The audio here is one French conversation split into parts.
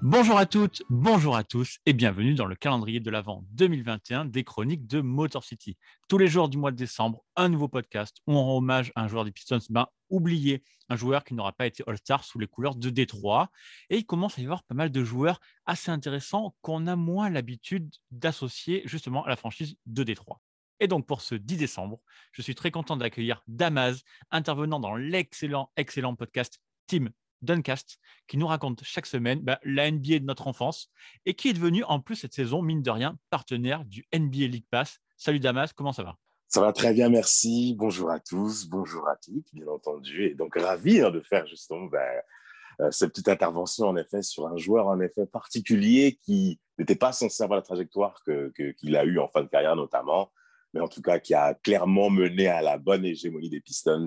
Bonjour à toutes, bonjour à tous et bienvenue dans le calendrier de l'Avent 2021 des chroniques de Motor City. Tous les jours du mois de décembre, un nouveau podcast où on rend hommage à un joueur des Pistons ben, oublié, un joueur qui n'aura pas été All-Star sous les couleurs de Détroit. Et il commence à y avoir pas mal de joueurs assez intéressants qu'on a moins l'habitude d'associer justement à la franchise de Détroit. Et donc pour ce 10 décembre, je suis très content d'accueillir Damaz, intervenant dans l'excellent, excellent podcast Team Duncast, qui nous raconte chaque semaine bah, la NBA de notre enfance et qui est devenu en plus cette saison, mine de rien, partenaire du NBA League Pass. Salut Damas, comment ça va? Ça va très bien, merci. Bonjour à tous, bonjour à toutes, bien entendu. Et donc ravi hein, de faire justement bah, euh, cette petite intervention en effet sur un joueur en effet particulier qui n'était pas censé avoir la trajectoire qu'il que, a eue en fin de carrière notamment, mais en tout cas qui a clairement mené à la bonne hégémonie des Pistons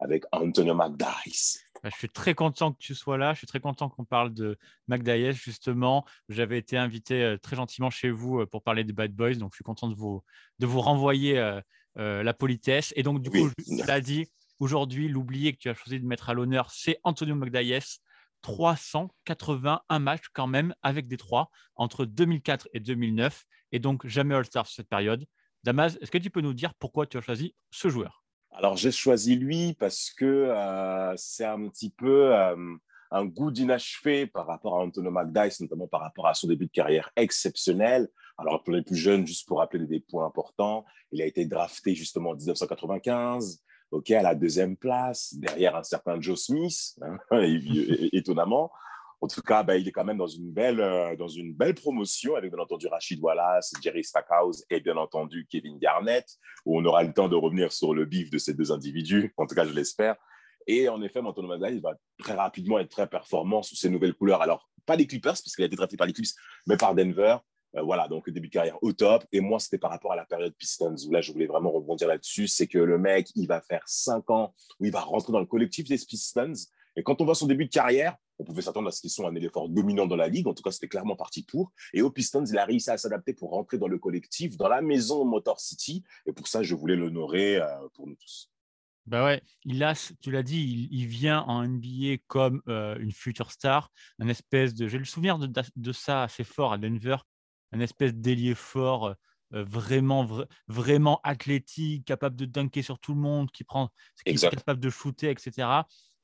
avec Antonio McDyess. Bah, je suis très content que tu sois là. Je suis très content qu'on parle de McDyess, justement. J'avais été invité euh, très gentiment chez vous euh, pour parler des Bad Boys. Donc, je suis content de vous, de vous renvoyer euh, la politesse. Et donc, du coup, tu l'as dit, aujourd'hui, l'oublié que tu as choisi de mettre à l'honneur, c'est Antonio McDyess. 381 matchs quand même avec des trois entre 2004 et 2009. Et donc, jamais All-Star sur cette période. Damas, est-ce que tu peux nous dire pourquoi tu as choisi ce joueur? Alors, j'ai choisi lui parce que euh, c'est un petit peu un goût d'inachevé par rapport à Antonio McDyess, notamment par rapport à son début de carrière exceptionnel. Alors, pour les plus jeunes, juste pour rappeler des points importants, il a été drafté justement en 1995, ok, à la deuxième place, derrière un certain Joe Smith, hein, étonnamment. En tout cas, ben, il est quand même dans une belle, euh, dans une belle promotion avec bien entendu Rachid Wallace, Jerry Stackhouse et bien entendu Kevin Garnett, où on aura le temps de revenir sur le bif de ces deux individus, en tout cas je l'espère. Et en effet, Antonio Mazai va très rapidement être très performant sous ces nouvelles couleurs. Alors, pas les Clippers, parce qu'il a été drafté par les Clippers, mais par Denver. Euh, voilà, donc début de carrière au top. Et moi, c'était par rapport à la période Pistons, où là, je voulais vraiment rebondir là-dessus. C'est que le mec, il va faire cinq ans où il va rentrer dans le collectif des Pistons. Et quand on voit son début de carrière, on pouvait s'attendre à ce qu'ils soient un éléphant dominant dans la ligue. En tout cas, c'était clairement parti pour. Et au Pistons, il a réussi à s'adapter pour rentrer dans le collectif, dans la maison Motor City. Et pour ça, je voulais l'honorer euh, pour nous tous. Bah ouais, il a, tu l'as dit, il, vient en NBA comme euh, une future star, un espèce de. J'ai le souvenir de, ça assez fort à Denver, un espèce d'ailier fort, euh, vraiment, vraiment athlétique, capable de dunker sur tout le monde, qui prend, qui est capable de shooter, etc.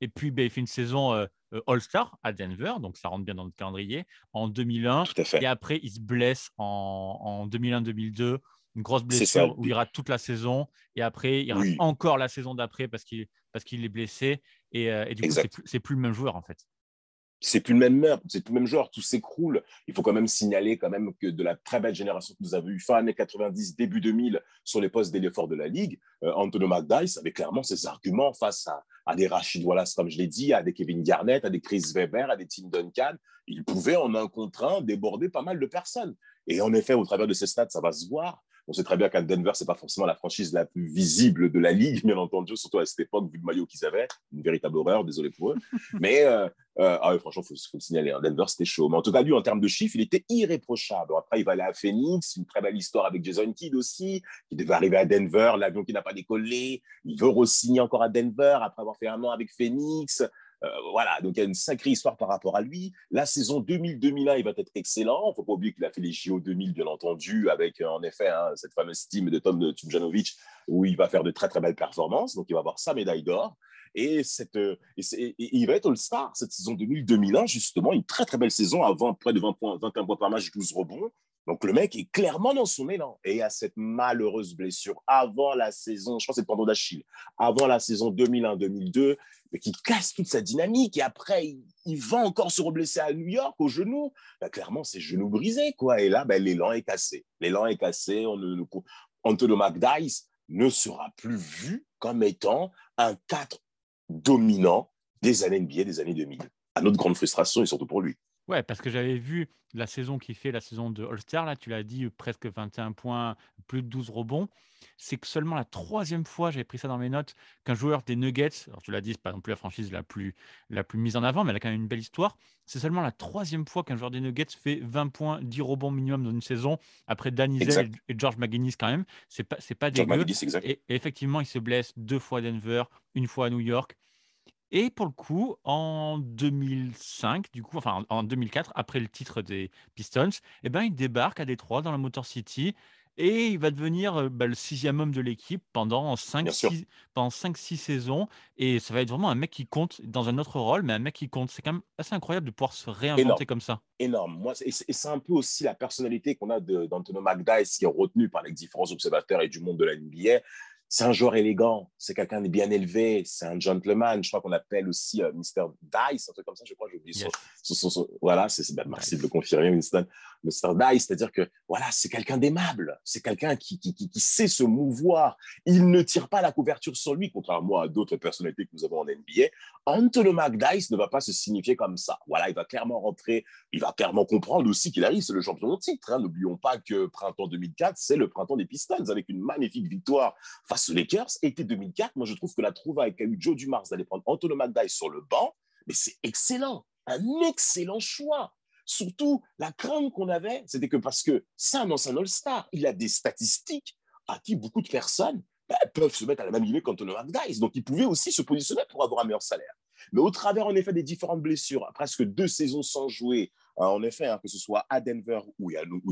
Et puis, bah, il fait une saison All-Star à Denver, donc ça rentre bien dans le calendrier, en 2001. Et après, il se blesse en, 2001-2002, une grosse blessure où il rate toute la saison. Et après, il rate encore la saison d'après parce qu'il parce qu'il est blessé. Et, euh, et du coup, c'est plus, plus le même joueur en fait c'est plus le même meurtre, c'est plus le même genre, tout s'écroule. Il faut quand même signaler quand même que de la très belle génération que nous avons eu fin années 90, début 2000 sur les postes d'effort de la Ligue, euh, Antonio McDyess avait clairement ses arguments face à, à des Rachid Wallace, comme je l'ai dit, à des Kevin Garnett, à des Chris Weber, à des Tim Duncan. Il pouvait en un contre un déborder pas mal de personnes. Et en effet, au travers de ces stats, ça va se voir. On sait très bien qu'à Denver, c'est pas forcément la franchise la plus visible de la ligue, bien entendu, surtout à cette époque, vu le maillot qu'ils avaient. Une véritable horreur, désolé pour eux. Mais euh, euh, ah franchement, il faut, le signaler. Hein. Denver, c'était chaud. Mais en tout cas, lui, en termes de chiffres, il était irréprochable. Après, il va aller à Phoenix, une très belle histoire avec Jason Kidd aussi, qui devait arriver à Denver, l'avion qui n'a pas décollé. Il veut re-signer encore à Denver après avoir fait un an avec Phoenix. Euh, voilà, donc il y a une sacrée histoire par rapport à lui. La saison 2000-2001, il va être excellent. Il ne faut pas oublier qu'il a fait les JO 2000, bien entendu, avec euh, en effet hein, cette fameuse team de Tom Tumjanovic, où il va faire de très très belles performances. Donc il va avoir sa médaille d'or. Et, cette, euh, il va être All-Star cette saison 2000-2001, justement, une très très belle saison avant près de 20 points, 21 points par match, 12 rebonds. Donc le mec est clairement dans son élan. Et a cette malheureuse blessure avant la saison, je pense que c'est pendant d'Achille, avant la saison 2001-2002, mais qui casse toute sa dynamique. Et après, il, va encore se reblesser à New York au genou. Bah, clairement, c'est genou brisé. quoi. Et là, ben, l'élan est cassé. L'élan est cassé. On Antonio McDyess ne sera plus vu comme étant un 4 dominant des années NBA, des années 2000. À notre grande frustration et surtout pour lui. Ouais, parce que j'avais vu la saison qui fait la saison de All-Star, là, tu l'as dit, presque 21 points, plus de 12 rebonds. C'est que seulement la troisième fois, j'avais pris ça dans mes notes, qu'un joueur des Nuggets, alors tu l'as dit, c'est pas non plus la franchise la plus, la plus mise en avant, mais elle a quand même une belle histoire. C'est seulement la troisième fois qu'un joueur des Nuggets fait 20 points, 10 rebonds minimum dans une saison, après Danny Zell et George McGuinness quand même. C'est pas, c'est pas dégueu. Et, et, effectivement, il se blesse deux fois à Denver, une fois à New York. Et pour le coup, en 2005, du coup, enfin en 2004, après le titre des Pistons, eh ben, il débarque à Détroit dans la Motor City et il va devenir euh, bah, le sixième homme de l'équipe pendant Bien sûr. 5-6 pendant 5-6 saisons. Et ça va être vraiment un mec qui compte dans un autre rôle, mais un mec qui compte. C'est quand même assez incroyable de pouvoir se Énorme. réinventer comme ça. Énorme. Moi, et c'est un peu aussi la personnalité qu'on a d'Antonio McDyess qui est retenu par les différents observateurs et du monde de la NBA c'est un joueur élégant, c'est quelqu'un de bien élevé, c'est un gentleman. Je crois qu'on appelle aussi euh, Mr. Dice, un truc comme ça, je crois, j'ai oublié son, Voilà, c'est, ben, merci de le confirmer, Winston. Dice, c'est-à-dire que voilà, c'est quelqu'un d'aimable, c'est quelqu'un qui, sait se mouvoir. Il ne tire pas la couverture sur lui, contrairement à d'autres personnalités que nous avons en NBA. Antonio McDice ne va pas se signifier comme ça. Voilà, il va clairement rentrer, il va clairement comprendre aussi qu'il arrive, c'est le champion de titre. Hein. N'oublions pas que printemps 2004, c'est le printemps des Pistons avec une magnifique victoire face aux Lakers. Été 2004, moi je trouve que la trouvaille qu'a eu Joe Dumars d'aller prendre Antonio McDice sur le banc, mais c'est excellent, un excellent choix. Surtout, la crainte qu'on avait, c'était que parce que c'est un ancien All-Star, il a des statistiques à qui beaucoup de personnes bah, peuvent se mettre à la même ligne qu'Antonio McDice. Donc, il pouvait aussi se positionner pour avoir un meilleur salaire. Mais au travers, en effet, des différentes blessures, presque deux saisons sans jouer, hein, en effet, hein, que ce soit à Denver ou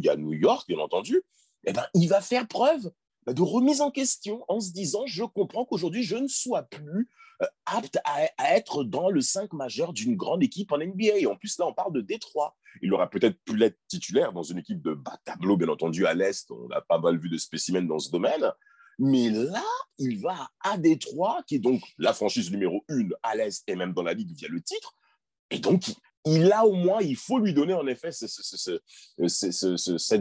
à New York, bien entendu, eh ben, il va faire preuve de remise en question en se disant, je comprends qu'aujourd'hui, je ne sois plus euh, apte à, être dans le 5 majeur d'une grande équipe en NBA. En plus, là, on parle de Détroit. Il aurait peut-être pu l'être titulaire dans une équipe de bas tableau, bien entendu, à l'Est. On a pas mal vu de spécimens dans ce domaine. Mais là, il va à Détroit, qui est donc la franchise numéro une à l'Est et même dans la Ligue via le titre. Et donc, il a au moins, il faut lui donner en effet cette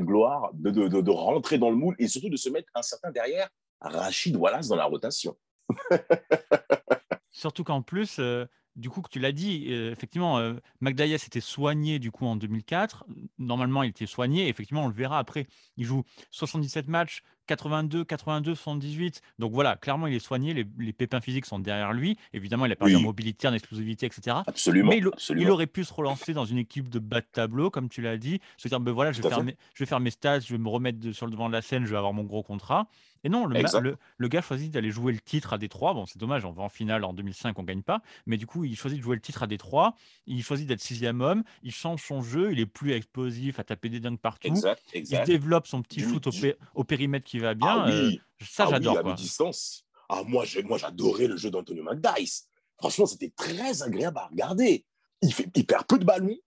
gloire de, de, rentrer dans le moule et surtout de se mettre un certain derrière Rachid Wallace dans la rotation. Surtout qu'en plus, euh, du coup, que tu l'as dit, euh, effectivement, euh, était soigné du coup en 2004. Normalement, il était soigné. Effectivement, on le verra après. Il joue 77 matchs, 82, 82, 78. Donc voilà, clairement, il est soigné. Les, pépins physiques sont derrière lui. Évidemment, il a perdu en mobilité, en explosivité, etc. Absolument. Mais il, aurait pu se relancer dans une équipe de bas de tableau, comme tu l'as dit. Se dire, ben voilà, je vais, faire mes, je vais, faire mes, stats, je vais me remettre sur le devant de la scène, je vais avoir mon gros contrat. Et non, le, le, gars choisit d'aller jouer le titre à Détroit. Bon, c'est dommage, on va en finale en 2005, on gagne pas. Mais du coup, il choisit de jouer le titre à Détroit. Il choisit d'être sixième homme. Il change son jeu. Il est plus explosif à taper des dingues partout. Il développe son petit foot au, périmètre qui va bien. Ah, oui. Euh, ça, ah j'adore. Oui, à distance. Ah, moi, j'adorais le jeu d'Antonio McDice. Franchement, c'était très agréable à regarder. Il, fait, il perd peu de ballons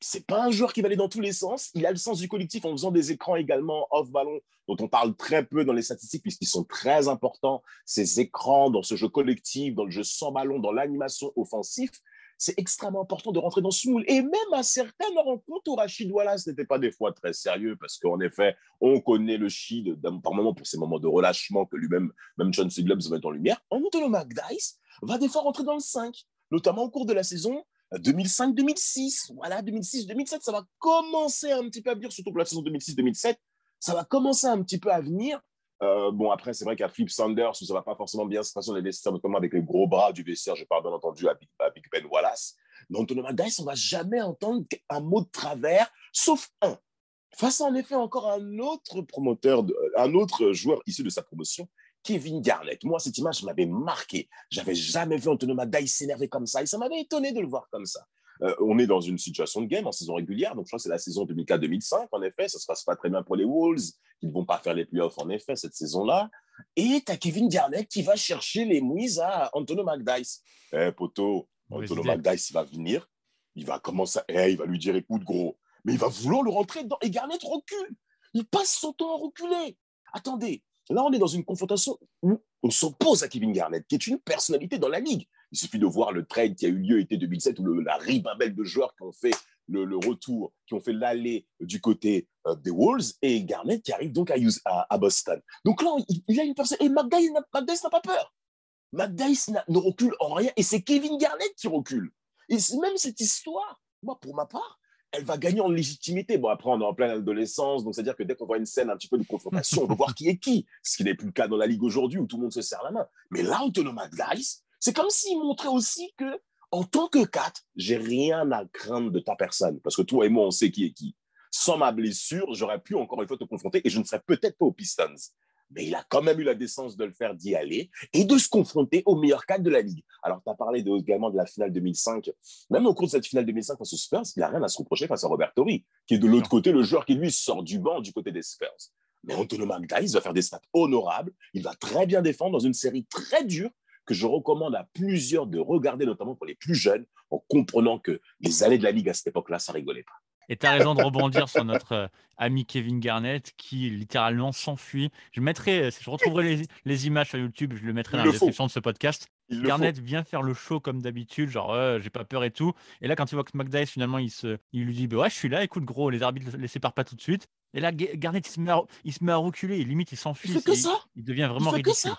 c'est pas un joueur qui va aller dans tous les sens. Il a le sens du collectif en faisant des écrans également off-ballon, dont on parle très peu dans les statistiques, puisqu'ils sont très importants. Ces écrans dans ce jeu collectif, dans le jeu sans ballon, dans l'animation offensive, c'est extrêmement important de rentrer dans ce moule. Et même à certaines rencontres où Rachid Wallace n'était pas des fois très sérieux, parce qu'en effet, on connaît le Chid par moment pour ces moments de relâchement que lui-même, même John se met en lumière. Antonio McDice va des fois rentrer dans le 5, notamment au cours de la saison 2005-2006, voilà, 2006-2007, ça va commencer un petit peu à venir, surtout pour la saison 2006-2007, ça va commencer un petit peu à venir. Euh, bon, après, c'est vrai qu'à Flip Sanders, ça va pas forcément bien se passer dans les vestiaires, notamment avec les gros bras du vestiaire, je parle bien entendu à Big, Ben Wallace. Mais Antonio Magdice, on va jamais entendre un mot de travers, sauf un. Face en effet encore un autre promoteur, un autre joueur issu de sa promotion, Kevin Garnett. Moi, cette image m'avait marqué. J'avais jamais vu Antonio Magdai s'énerver comme ça et ça m'avait étonné de le voir comme ça. Euh, on est dans une situation de game en saison régulière, donc je crois que c'est la saison 2004-2005, en effet, ça se passe pas très bien pour les Wolves, qui ne vont pas faire les playoffs, en effet, cette saison-là. Et tu as Kevin Garnett qui va chercher les mouises à Antonio McDice. Eh, poto, Antonio McDice, il va venir, il va commencer, eh, il va lui dire, écoute, gros, mais il va vouloir le rentrer dedans. Et Garnett recule. Il passe son temps à reculer. Attendez, Là, on est dans une confrontation où on s'oppose à Kevin Garnett, qui est une personnalité dans la ligue. Il suffit de voir le trade qui a eu lieu été 2007, où la ribambelle de joueurs qui ont fait le, retour, qui ont fait l'aller du côté euh, des Wolves, et Garnett qui arrive donc à, Boston. Donc là, il, y a une personne. Et McDice n'a pas peur. McDice ne recule en rien, et c'est Kevin Garnett qui recule. Et même cette histoire, moi, pour ma part, elle va gagner en légitimité. Bon, après, on est en pleine adolescence, donc c'est-à-dire que dès qu'on voit une scène un petit peu de confrontation, on veut voir qui est qui, ce qui n'est plus le cas dans la Ligue aujourd'hui où tout le monde se serre la main. Mais là, Antonio McDice, c'est comme s'il montrait aussi que, en tant que 4, j'ai rien à craindre de ta personne, parce que toi et moi, on sait qui est qui. Sans ma blessure, j'aurais pu encore une fois te confronter et je ne serais peut-être pas aux Pistons. Mais il a quand même eu la décence de le faire d'y aller et de se confronter au meilleur cadre de la Ligue. Alors, tu as parlé également de la finale 2005. Même au cours de cette finale 2005 face aux Spurs, il n'a rien à se reprocher face à Robert Torrey, qui est de l'autre côté le joueur qui, lui, sort du banc du côté des Spurs. Mais Antonio McDyess va faire des stats honorables. Il va très bien défendre dans une série très dure que je recommande à plusieurs de regarder, notamment pour les plus jeunes, en comprenant que les années de la Ligue à cette époque-là, ça rigolait pas. Et tu as raison de rebondir sur notre euh, ami Kevin Garnett qui littéralement s'enfuit. Je mettrai, euh, je retrouverai les, images sur YouTube, je le mettrai dans la description de ce podcast. Garnett vient faire le show comme d'habitude, genre j'ai pas peur et tout. Et là, quand tu vois que McDyess, finalement, il, se, il lui dit bah Ouais, je suis là, écoute, gros, les arbitres ne les séparent pas tout de suite. Et là, Garnett, il se met à, il se met à reculer, et limite, il s'enfuit. Il ça. Il devient vraiment ridicule.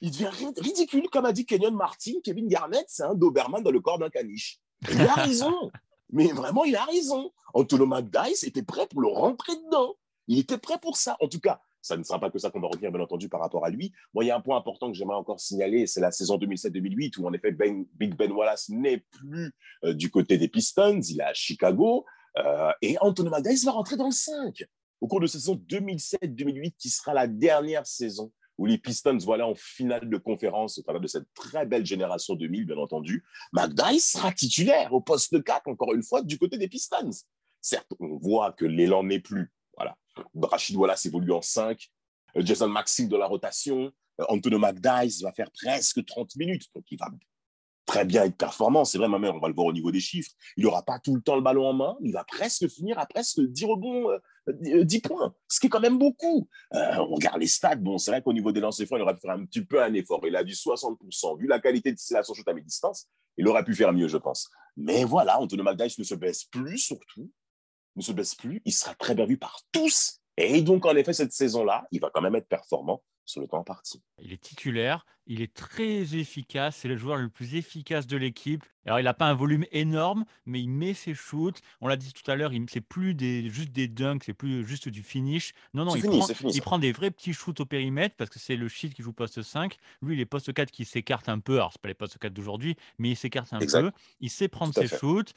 Il devient ridicule, comme a dit Kenyon Martin. Kevin Garnett, c'est un Doberman dans le corps d'un caniche. Il a raison. Mais vraiment, il a raison. Antonio McDyess était prêt pour le rentrer dedans. Il était prêt pour ça. En tout cas, ça ne sera pas que ça qu'on va retenir, bien entendu, par rapport à lui. Moi, il y a un point important que j'aimerais encore signaler, c'est la saison 2007-2008, où en effet, ben, Big Ben Wallace n'est plus euh, du côté des Pistons, il est à Chicago, euh, et Antonio McDyess va rentrer dans le 5 au cours de saison 2007-2008, qui sera la dernière saison où les Pistons voilà en finale de conférence au travers de cette très belle génération 2000, bien entendu. McDyess sera titulaire au poste 4, encore une fois, du côté des Pistons. Certes, on voit que l'élan n'est plus. Voilà. Rachid Wallace évolue en 5. Euh, Jason Maxime de la rotation. Euh, Antonio McDyess va faire presque 30 minutes. Donc, il va très bien être performant. C'est vrai, ma mère, on va le voir au niveau des chiffres. Il n'aura pas tout le temps le ballon en main. Il va presque finir à presque 10 rebonds, 10 euh, points, ce qui est quand même beaucoup. on regarde les stats. Bon, c'est vrai qu'au niveau des lancers francs, il aurait pu faire un petit peu un effort. Il a du 60%. Vu la qualité de son shoot à mi-distance, il aurait pu faire mieux, je pense. Mais voilà, Antonio McDyess ne se baisse plus, surtout ne se baisse plus, il sera très bien vu par tous. Et donc, en effet, cette saison-là, il va quand même être performant sur le temps parti. Il est titulaire, il est très efficace, c'est le joueur le plus efficace de l'équipe. Alors, il n'a pas un volume énorme, mais il met ses shoots. On l'a dit tout à l'heure, c'est plus des, juste des dunks, c'est plus juste du finish. Non, non, il, prend, il prend, des vrais petits shoots au périmètre parce que c'est le shit qui joue poste 5. Lui, il est poste 4 qui s'écarte un peu. Alors, ce pas les postes 4 d'aujourd'hui, mais il s'écarte un peu. Il sait prendre ses shoots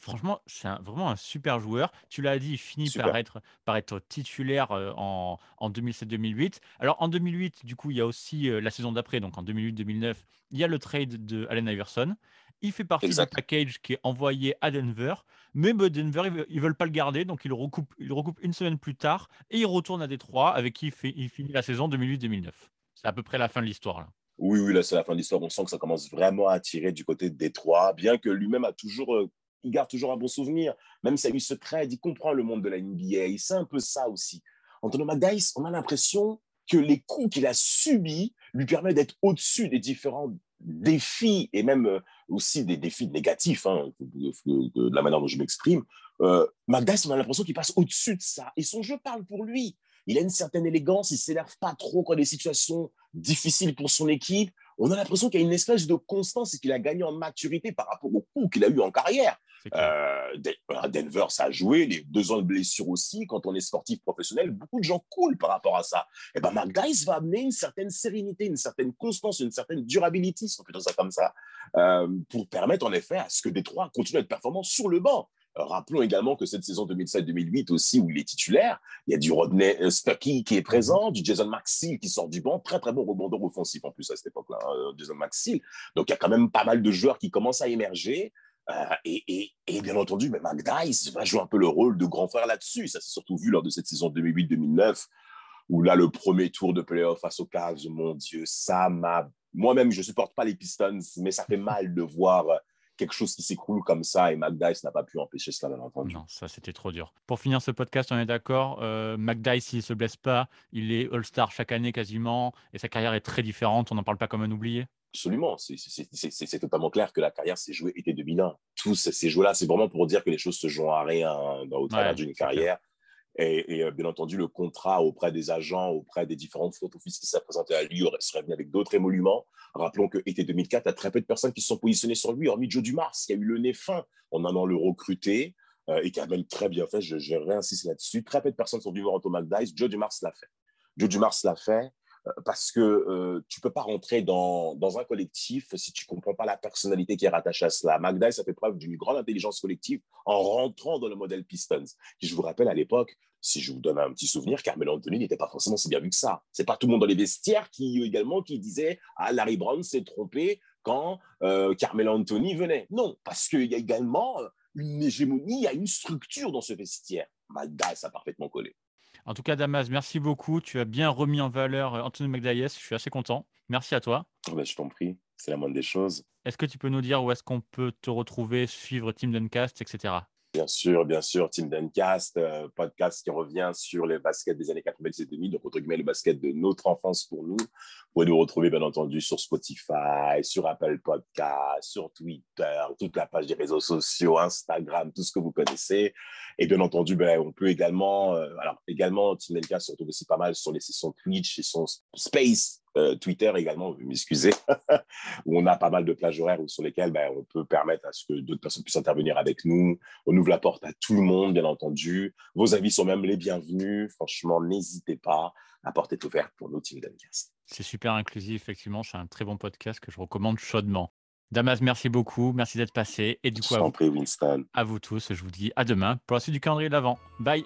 franchement, c'est vraiment un super joueur. Tu l'as dit, il finit par être, par être titulaire en, en 2007-2008. Alors en 2008, du coup, il y a aussi la saison d'après, donc en 2008-2009, il y a le trade de Allen Iverson. Il fait partie du package qui est envoyé à Denver, mais bah, Denver, ils ne veulent pas le garder, donc il le recoupe, il recoupe une semaine plus tard et il retourne à Détroit avec qui il, fait, il finit la saison 2008-2009. C'est à peu près la fin de l'histoire. Là. Oui, oui, là, c'est la fin de l'histoire. On sent que ça commence vraiment à tirer du côté de Détroit, bien que lui-même a toujours il garde toujours un bon souvenir. Même si lui se crée, il comprend le monde de la NBA. Il sait un peu ça aussi. Antonio McDyess, on a l'impression que les coups qu'il a subis lui permettent d'être au-dessus des différents défis et même euh, aussi des défis négatifs, hein, de, la manière dont je m'exprime. Euh, McDyess, on a l'impression qu'il passe au-dessus de ça. Et son jeu parle pour lui. Il a une certaine élégance, il ne s'énerve pas trop quand des situations difficiles pour son équipe. On a l'impression qu'il y a une espèce de constance et qu'il a gagné en maturité par rapport au coups qu'il a eu en carrière. Euh, Denver, ça a joué, les deux ans de blessure aussi. Quand on est sportif professionnel, beaucoup de gens coulent par rapport à ça. Et eh ben, McDyess va amener une certaine sérénité, une certaine constance, une certaine durabilité, si on peut dire ça comme ça, euh, pour permettre en effet à ce que Détroit continue à être performant sur le banc. Rappelons également que cette saison 2007-2008 aussi, où il est titulaire, il y a du Rodney euh, Stuckey qui est présent, du Jason Maxfield qui sort du banc, très très bon rebondeur offensif en plus à cette époque-là, hein, Jason Maxfield. Donc il y a quand même pas mal de joueurs qui commencent à émerger. Euh, et, bien entendu, mais McDyess va jouer un peu le rôle de grand frère là-dessus. Ça s'est surtout vu lors de cette saison 2008-2009, où là, le premier tour de playoff face aux Cavs, mon Dieu, ça m'a. Moi-même, je ne supporte pas les Pistons, mais ça fait mal de voir quelque chose qui s'écroule comme ça et McDyess n'a pas pu empêcher cela, bien entendu. Non, ça c'était trop dur. Pour finir ce podcast, on est d'accord, euh, McDyess, s'il ne se blesse pas, il est All-Star chaque année quasiment et sa carrière est très différente, on n'en parle pas comme un oublié Absolument, c'est totalement clair que la carrière s'est jouée été 2001. Tous ces jeux-là, c'est vraiment pour dire que les choses se jouent à rien dans, au travers d'une carrière. Et, euh, bien entendu, le contrat auprès des agents, auprès des différentes front office qui s'est présenté à lui serait venu avec d'autres émoluments. Rappelons que été 2004, il y a très peu de personnes qui se sont positionnées sur lui, hormis Joe Dumars, qui a eu le nez fin en allant le recruter euh, et qui a même très bien fait. Je, je réinsiste là-dessus. Très peu de personnes sont venues voir Anto McDyess. Joe Dumars l'a fait. Joe Dumars l'a fait. Parce que tu peux pas rentrer dans, dans, un collectif si tu comprends pas la personnalité qui est rattachée à cela. Magda, ça fait preuve d'une grande intelligence collective en rentrant dans le modèle Pistons, qui, je vous rappelle, à l'époque, si je vous donne un petit souvenir, Carmelo Anthony n'était pas forcément si bien vu que ça. C'est pas tout le monde dans les vestiaires qui également qui disait ah Larry Brown s'est trompé quand euh, Carmelo Anthony venait. Non, parce qu'il y a également une hégémonie, il y a une structure dans ce vestiaire. Magda, ça a parfaitement collé. En tout cas, Damas, merci beaucoup. Tu as bien remis en valeur euh, Anthony McDyess. Je suis assez content. Merci à toi. Oh, ben, je t'en prie, c'est la moindre des choses. Est-ce que tu peux nous dire où est-ce qu'on peut te retrouver, suivre Team Duncast, etc. Bien sûr, bien sûr, Team Duncast, euh, podcast qui revient sur les baskets des années 90 et 2000, donc entre guillemets le basket de notre enfance pour nous. Vous pouvez nous retrouver bien entendu sur Spotify, sur Apple Podcast, sur Twitter, toute la page des réseaux sociaux, Instagram, tout ce que vous connaissez. Et bien entendu, ben, on peut également, euh, alors également Team Duncast se retrouve aussi pas mal sur les sessions Twitch et son Space euh, Twitter également, m'excuser, où on a pas mal de plages horaires sur lesquelles ben, on peut permettre à ce que d'autres personnes puissent intervenir avec nous. On ouvre la porte à tout le monde, bien entendu. Vos avis sont même les bienvenus. Franchement, n'hésitez pas. La porte est ouverte pour nos Team Duncast. C'est super inclusif, effectivement. C'est un très bon podcast que je recommande chaudement. Damas, merci beaucoup. Merci d'être passé. Et du coup, à vous, Winston. à vous tous, je vous dis à demain pour la suite du calendrier d'avant. Bye.